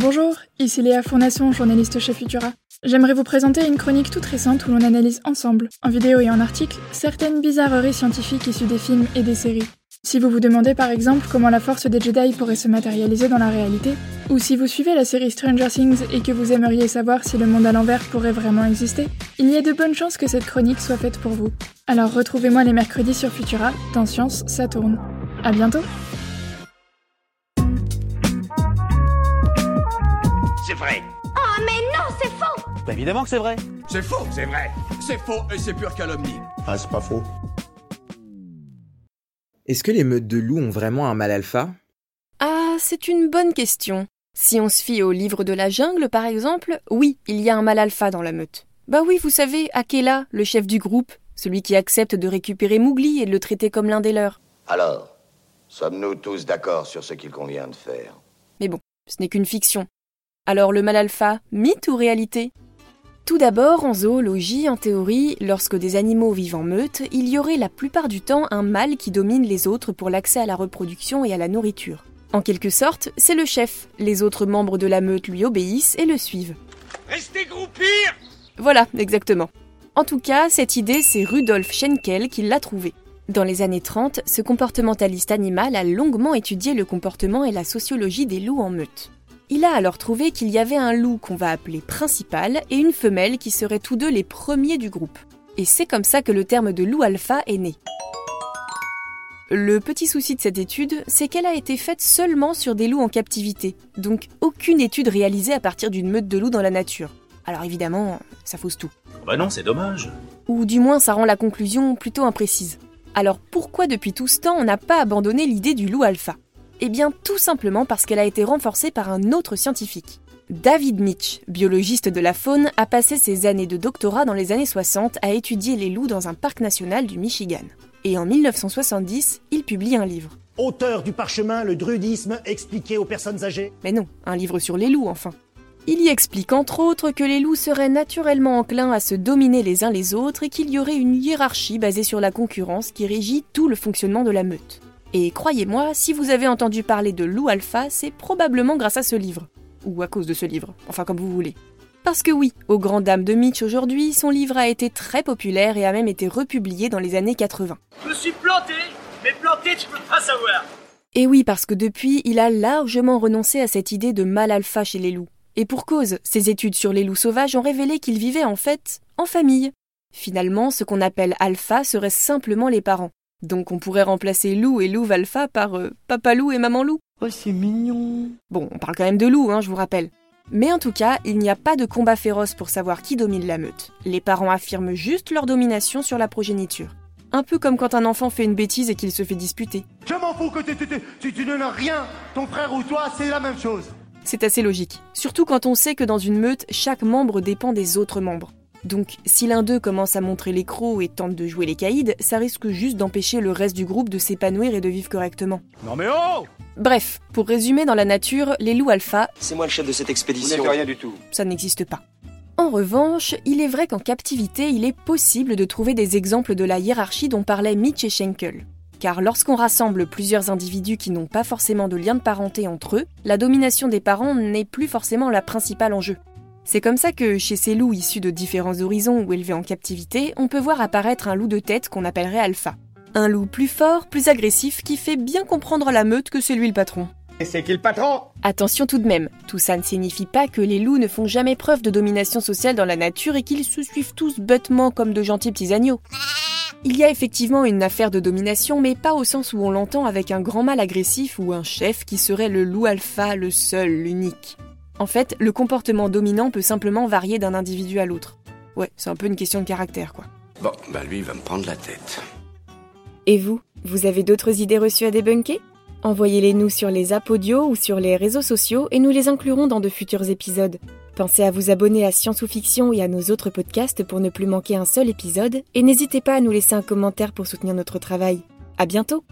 Bonjour, ici Léa Fournation, journaliste chez Futura. J'aimerais vous présenter une chronique toute récente où l'on analyse ensemble, en vidéo et en article, certaines bizarreries scientifiques issues des films et des séries. Si vous vous demandez par exemple comment la force des Jedi pourrait se matérialiser dans la réalité, ou si vous suivez la série Stranger Things et que vous aimeriez savoir si le monde à l'envers pourrait vraiment exister, il y a de bonnes chances que cette chronique soit faite pour vous. Alors retrouvez-moi les mercredis sur Futura, dans Science, ça tourne. À bientôt vrai. Oh mais non, c'est faux Bah évidemment que c'est vrai. C'est faux, c'est vrai. C'est faux et c'est pure calomnie. Ah, c'est pas faux. Est-ce que les meutes de loups ont vraiment un mal alpha? Ah, c'est une bonne question. Si on se fie au livre de la jungle, par exemple, oui, il y a un mal alpha dans la meute. Bah oui, vous savez, Akela, le chef du groupe, celui qui accepte de récupérer Mowgli et de le traiter comme l'un des leurs. Alors, sommes-nous tous d'accord sur ce qu'il convient de faire? Mais bon, ce n'est qu'une fiction. Alors le mal alpha, mythe ou réalité? Tout d'abord, en zoologie, en théorie, lorsque des animaux vivent en meute, il y aurait la plupart du temps un mâle qui domine les autres pour l'accès à la reproduction et à la nourriture. En quelque sorte, c'est le chef. Les autres membres de la meute lui obéissent et le suivent. Restez groupir Voilà, exactement. En tout cas, cette idée, c'est Rudolf Schenkel qui l'a trouvée. Dans les années 30, ce comportementaliste animal a longuement étudié le comportement et la sociologie des loups en meute. Il a alors trouvé qu'il y avait un loup qu'on va appeler principal et une femelle qui seraient tous deux les premiers du groupe. Et c'est comme ça que le terme de loup alpha est né. Le petit souci de cette étude, c'est qu'elle a été faite seulement sur des loups en captivité, donc aucune étude réalisée à partir d'une meute de loups dans la nature. Alors évidemment, ça fausse tout. Bah non, c'est dommage. Ou du moins ça rend la conclusion plutôt imprécise. Alors pourquoi depuis tout ce temps on n'a pas abandonné l'idée du loup alpha? Eh bien tout simplement parce qu'elle a été renforcée par un autre scientifique. David Mitch, biologiste de la faune, a passé ses années de doctorat dans les années 60 à étudier les loups dans un parc national du Michigan. Et en 1970, il publie un livre. Auteur du parchemin Le druidisme expliqué aux personnes âgées Mais non, un livre sur les loups enfin. Il y explique entre autres que les loups seraient naturellement enclins à se dominer les uns les autres et qu'il y aurait une hiérarchie basée sur la concurrence qui régit tout le fonctionnement de la meute. Et croyez-moi, si vous avez entendu parler de loup alpha, c'est probablement grâce à ce livre. Ou à cause de ce livre, enfin comme vous voulez. Parce que oui, aux grandes dames de Mitch aujourd'hui, son livre a été très populaire et a même été republié dans les années 80. Je me suis planté, mais planté tu peux pas savoir. Et oui, parce que depuis, il a largement renoncé à cette idée de mal alpha chez les loups. Et pour cause, ses études sur les loups sauvages ont révélé qu'ils vivaient en fait en famille. Finalement, ce qu'on appelle alpha serait simplement les parents. Donc on pourrait remplacer loup et louve alpha par euh, papa loup et maman loup. Oh, c'est mignon. Bon, on parle quand même de loup, hein, je vous rappelle. Mais en tout cas, il n'y a pas de combat féroce pour savoir qui domine la meute. Les parents affirment juste leur domination sur la progéniture. Un peu comme quand un enfant fait une bêtise et qu'il se fait disputer. Je m'en fous que tu, tu, tu, tu, tu donnes rien Ton frère ou toi, c'est la même chose C'est assez logique. Surtout quand on sait que dans une meute, chaque membre dépend des autres membres. Donc, si l'un d'eux commence à montrer les crocs et tente de jouer les caïds, ça risque juste d'empêcher le reste du groupe de s'épanouir et de vivre correctement. Non mais oh Bref, pour résumer dans la nature, les loups alpha, C'est moi le chef de cette Vous expédition. n'êtes rien du tout. ça n'existe pas. En revanche, il est vrai qu'en captivité, il est possible de trouver des exemples de la hiérarchie dont parlaient Mitch et Schenkel. Car lorsqu'on rassemble plusieurs individus qui n'ont pas forcément de lien de parenté entre eux, la domination des parents n'est plus forcément la principale enjeu. C'est comme ça que chez ces loups issus de différents horizons ou élevés en captivité, on peut voir apparaître un loup de tête qu'on appellerait alpha. Un loup plus fort, plus agressif, qui fait bien comprendre à la meute que c'est lui le patron. Et c'est qui le patron? Attention tout de même, tout ça ne signifie pas que les loups ne font jamais preuve de domination sociale dans la nature et qu'ils se suivent tous bêtement comme de gentils petits agneaux. Il y a effectivement une affaire de domination, mais pas au sens où on l'entend avec un grand mâle agressif ou un chef qui serait le loup alpha, le seul, l'unique. En fait, le comportement dominant peut simplement varier d'un individu à l'autre. Ouais, c'est un peu une question de caractère, quoi. Bon, bah lui il va me prendre la tête. Et vous, vous avez d'autres idées reçues à débunker? Envoyez-les nous sur les apps audio ou sur les réseaux sociaux et nous les inclurons dans de futurs épisodes. Pensez à vous abonner à Science ou Fiction et à nos autres podcasts pour ne plus manquer un seul épisode et n'hésitez pas à nous laisser un commentaire pour soutenir notre travail. À bientôt